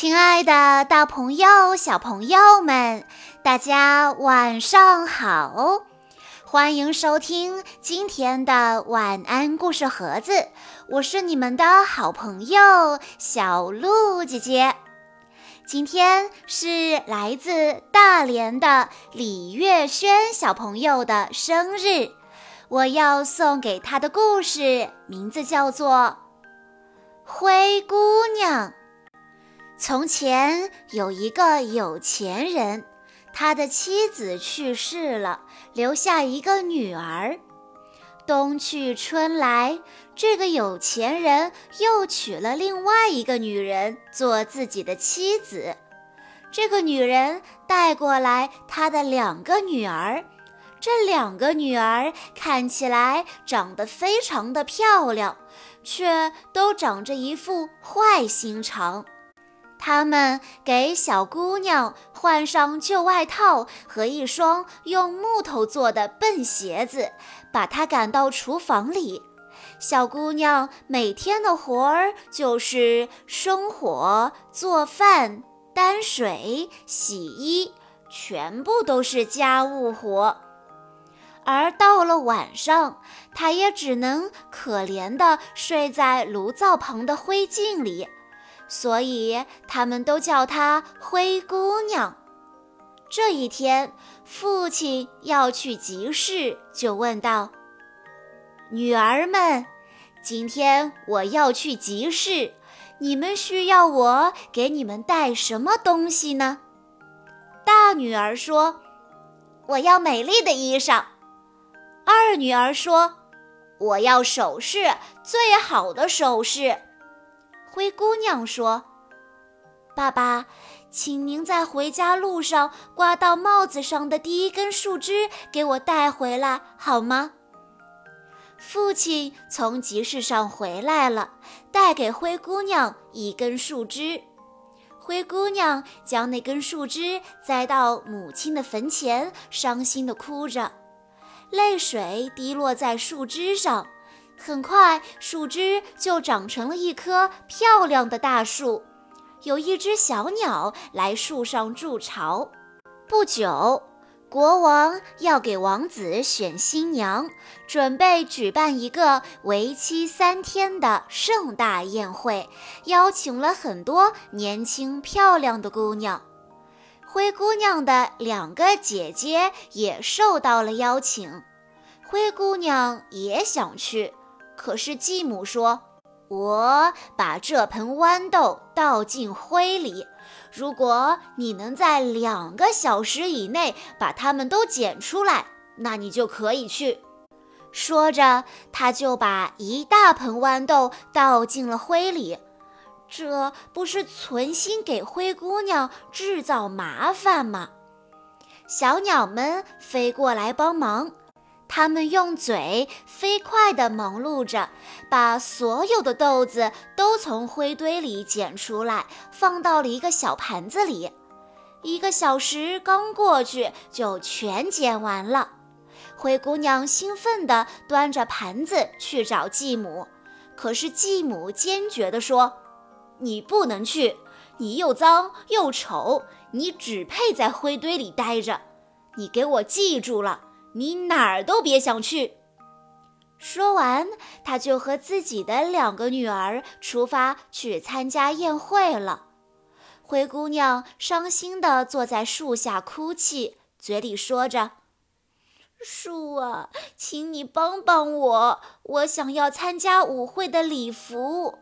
亲爱的，大朋友、小朋友们，大家晚上好！欢迎收听今天的晚安故事盒子，我是你们的好朋友小鹿姐姐。今天是来自大连的李月轩小朋友的生日，我要送给他的故事名字叫做《灰姑娘》。从前有一个有钱人，他的妻子去世了，留下一个女儿。冬去春来，这个有钱人又娶了另外一个女人做自己的妻子。这个女人带过来她的两个女儿，这两个女儿看起来长得非常的漂亮，却都长着一副坏心肠。他们给小姑娘换上旧外套和一双用木头做的笨鞋子，把她赶到厨房里。小姑娘每天的活儿就是生火、做饭、担水、洗衣，全部都是家务活。而到了晚上，她也只能可怜地睡在炉灶旁的灰烬里。所以他们都叫她灰姑娘。这一天，父亲要去集市，就问道：“女儿们，今天我要去集市，你们需要我给你们带什么东西呢？”大女儿说：“我要美丽的衣裳。”二女儿说：“我要首饰，最好的首饰。”灰姑娘说：“爸爸，请您在回家路上刮到帽子上的第一根树枝给我带回来，好吗？”父亲从集市上回来了，带给灰姑娘一根树枝。灰姑娘将那根树枝栽到母亲的坟前，伤心地哭着，泪水滴落在树枝上。很快，树枝就长成了一棵漂亮的大树。有一只小鸟来树上筑巢。不久，国王要给王子选新娘，准备举办一个为期三天的盛大宴会，邀请了很多年轻漂亮的姑娘。灰姑娘的两个姐姐也受到了邀请，灰姑娘也想去。可是继母说：“我把这盆豌豆倒进灰里，如果你能在两个小时以内把它们都捡出来，那你就可以去。”说着，他就把一大盆豌豆倒进了灰里。这不是存心给灰姑娘制造麻烦吗？小鸟们飞过来帮忙。他们用嘴飞快地忙碌着，把所有的豆子都从灰堆里捡出来，放到了一个小盘子里。一个小时刚过去，就全捡完了。灰姑娘兴奋地端着盘子去找继母，可是继母坚决地说：“你不能去，你又脏又丑，你只配在灰堆里待着。你给我记住了。”你哪儿都别想去！说完，他就和自己的两个女儿出发去参加宴会了。灰姑娘伤心地坐在树下哭泣，嘴里说着：“树啊，请你帮帮我，我想要参加舞会的礼服。”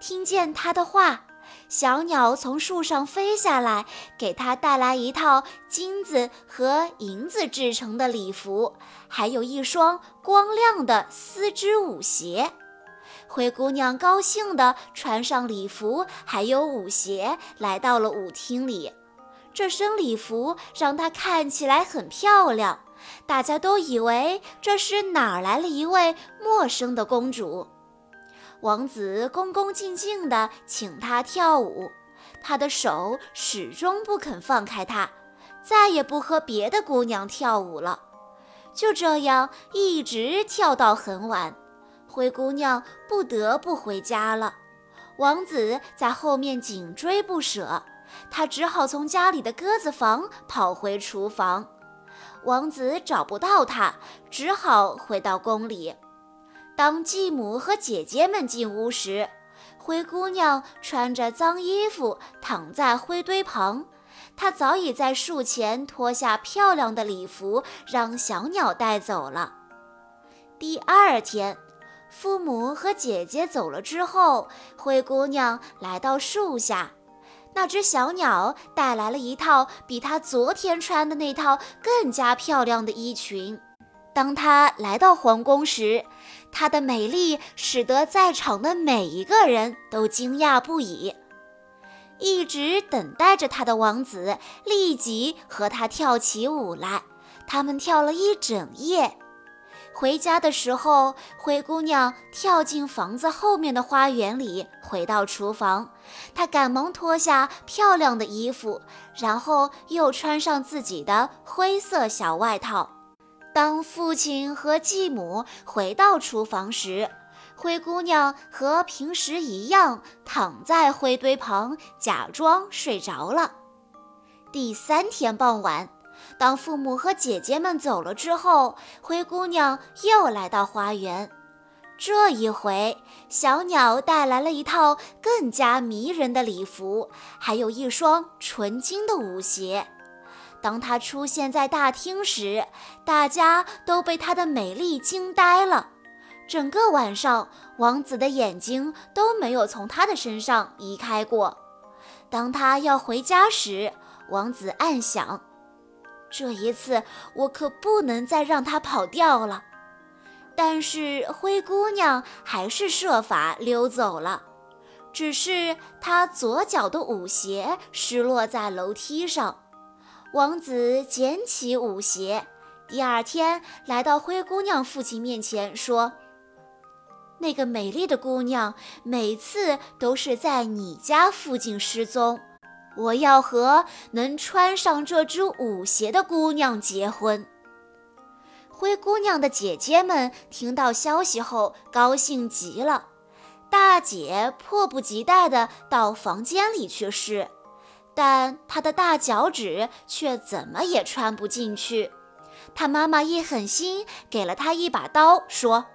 听见她的话。小鸟从树上飞下来，给她带来一套金子和银子制成的礼服，还有一双光亮的丝织舞鞋。灰姑娘高兴地穿上礼服，还有舞鞋，来到了舞厅里。这身礼服让她看起来很漂亮，大家都以为这是哪儿来了一位陌生的公主。王子恭恭敬敬地请她跳舞，他的手始终不肯放开她，再也不和别的姑娘跳舞了。就这样一直跳到很晚，灰姑娘不得不回家了。王子在后面紧追不舍，他只好从家里的鸽子房跑回厨房。王子找不到他，只好回到宫里。当继母和姐姐们进屋时，灰姑娘穿着脏衣服躺在灰堆旁。她早已在树前脱下漂亮的礼服，让小鸟带走了。第二天，父母和姐姐走了之后，灰姑娘来到树下。那只小鸟带来了一套比她昨天穿的那套更加漂亮的衣裙。当她来到皇宫时，她的美丽使得在场的每一个人都惊讶不已。一直等待着她的王子立即和她跳起舞来。他们跳了一整夜。回家的时候，灰姑娘跳进房子后面的花园里，回到厨房。她赶忙脱下漂亮的衣服，然后又穿上自己的灰色小外套。当父亲和继母回到厨房时，灰姑娘和平时一样躺在灰堆旁，假装睡着了。第三天傍晚。当父母和姐姐们走了之后，灰姑娘又来到花园。这一回，小鸟带来了一套更加迷人的礼服，还有一双纯金的舞鞋。当她出现在大厅时，大家都被她的美丽惊呆了。整个晚上，王子的眼睛都没有从她的身上移开过。当他要回家时，王子暗想。这一次，我可不能再让她跑掉了。但是灰姑娘还是设法溜走了，只是她左脚的舞鞋失落在楼梯上。王子捡起舞鞋，第二天来到灰姑娘父亲面前，说：“那个美丽的姑娘每次都是在你家附近失踪。”我要和能穿上这只舞鞋的姑娘结婚。灰姑娘的姐姐们听到消息后高兴极了，大姐迫不及待地到房间里去试，但她的大脚趾却怎么也穿不进去。她妈妈一狠心，给了她一把刀，说：“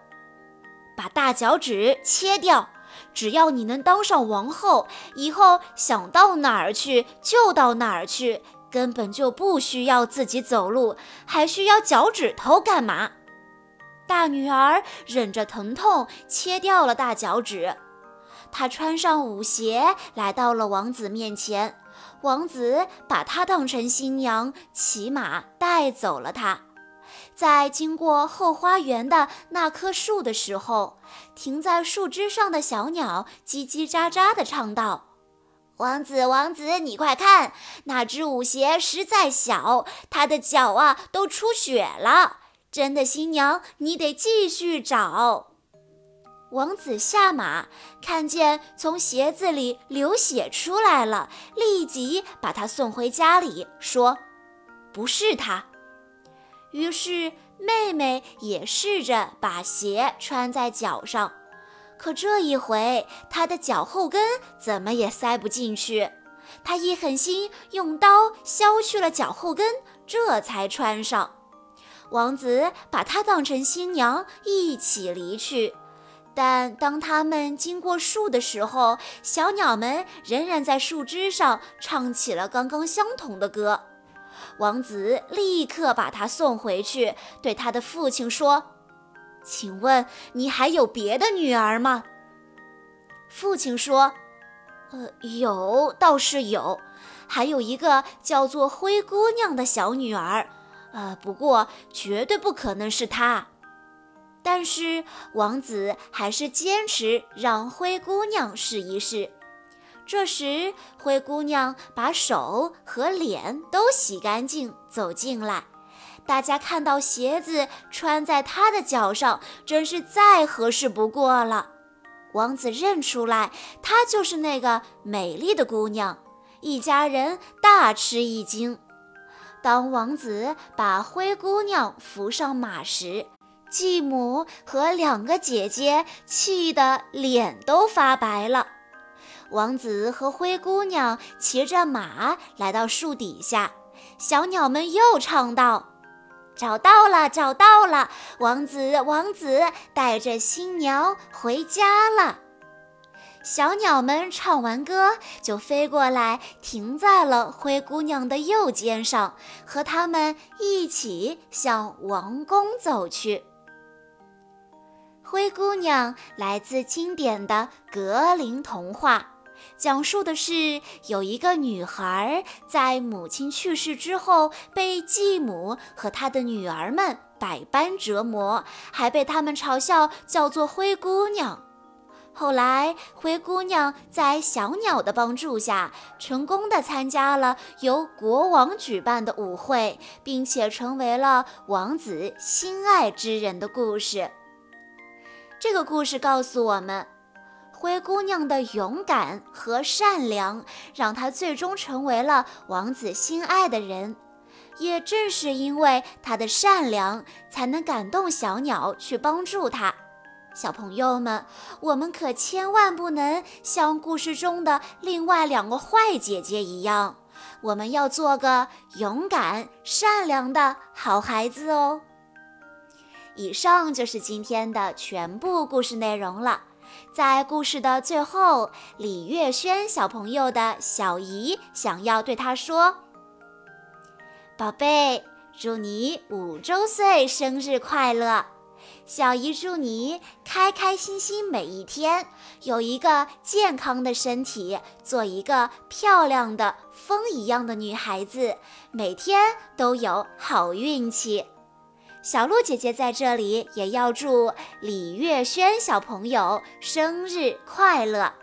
把大脚趾切掉。”只要你能当上王后，以后想到哪儿去就到哪儿去，根本就不需要自己走路，还需要脚趾头干嘛？大女儿忍着疼痛切掉了大脚趾，她穿上舞鞋来到了王子面前，王子把她当成新娘，骑马带走了她。在经过后花园的那棵树的时候，停在树枝上的小鸟叽叽喳喳地唱道：“王子，王子，你快看，那只舞鞋实在小，它的脚啊都出血了。真的新娘，你得继续找。”王子下马，看见从鞋子里流血出来了，立即把他送回家里，说：“不是他。”于是，妹妹也试着把鞋穿在脚上，可这一回，她的脚后跟怎么也塞不进去。她一狠心，用刀削去了脚后跟，这才穿上。王子把她当成新娘，一起离去。但当他们经过树的时候，小鸟们仍然在树枝上唱起了刚刚相同的歌。王子立刻把她送回去，对他的父亲说：“请问你还有别的女儿吗？”父亲说：“呃，有，倒是有，还有一个叫做灰姑娘的小女儿，呃，不过绝对不可能是她。”但是王子还是坚持让灰姑娘试一试。这时，灰姑娘把手和脸都洗干净，走进来。大家看到鞋子穿在她的脚上，真是再合适不过了。王子认出来，她就是那个美丽的姑娘。一家人大吃一惊。当王子把灰姑娘扶上马时，继母和两个姐姐气得脸都发白了。王子和灰姑娘骑着马来到树底下，小鸟们又唱道：“找到了，找到了！王子，王子带着新娘回家了。”小鸟们唱完歌，就飞过来，停在了灰姑娘的右肩上，和他们一起向王宫走去。灰姑娘来自经典的格林童话，讲述的是有一个女孩在母亲去世之后，被继母和她的女儿们百般折磨，还被他们嘲笑，叫做灰姑娘。后来，灰姑娘在小鸟的帮助下，成功的参加了由国王举办的舞会，并且成为了王子心爱之人的故事。这个故事告诉我们，灰姑娘的勇敢和善良，让她最终成为了王子心爱的人。也正是因为她的善良，才能感动小鸟去帮助她。小朋友们，我们可千万不能像故事中的另外两个坏姐姐一样，我们要做个勇敢、善良的好孩子哦。以上就是今天的全部故事内容了。在故事的最后，李月轩小朋友的小姨想要对他说：“宝贝，祝你五周岁生日快乐！”小姨祝你开开心心每一天，有一个健康的身体，做一个漂亮的风一样的女孩子，每天都有好运气。小鹿姐姐在这里也要祝李月轩小朋友生日快乐。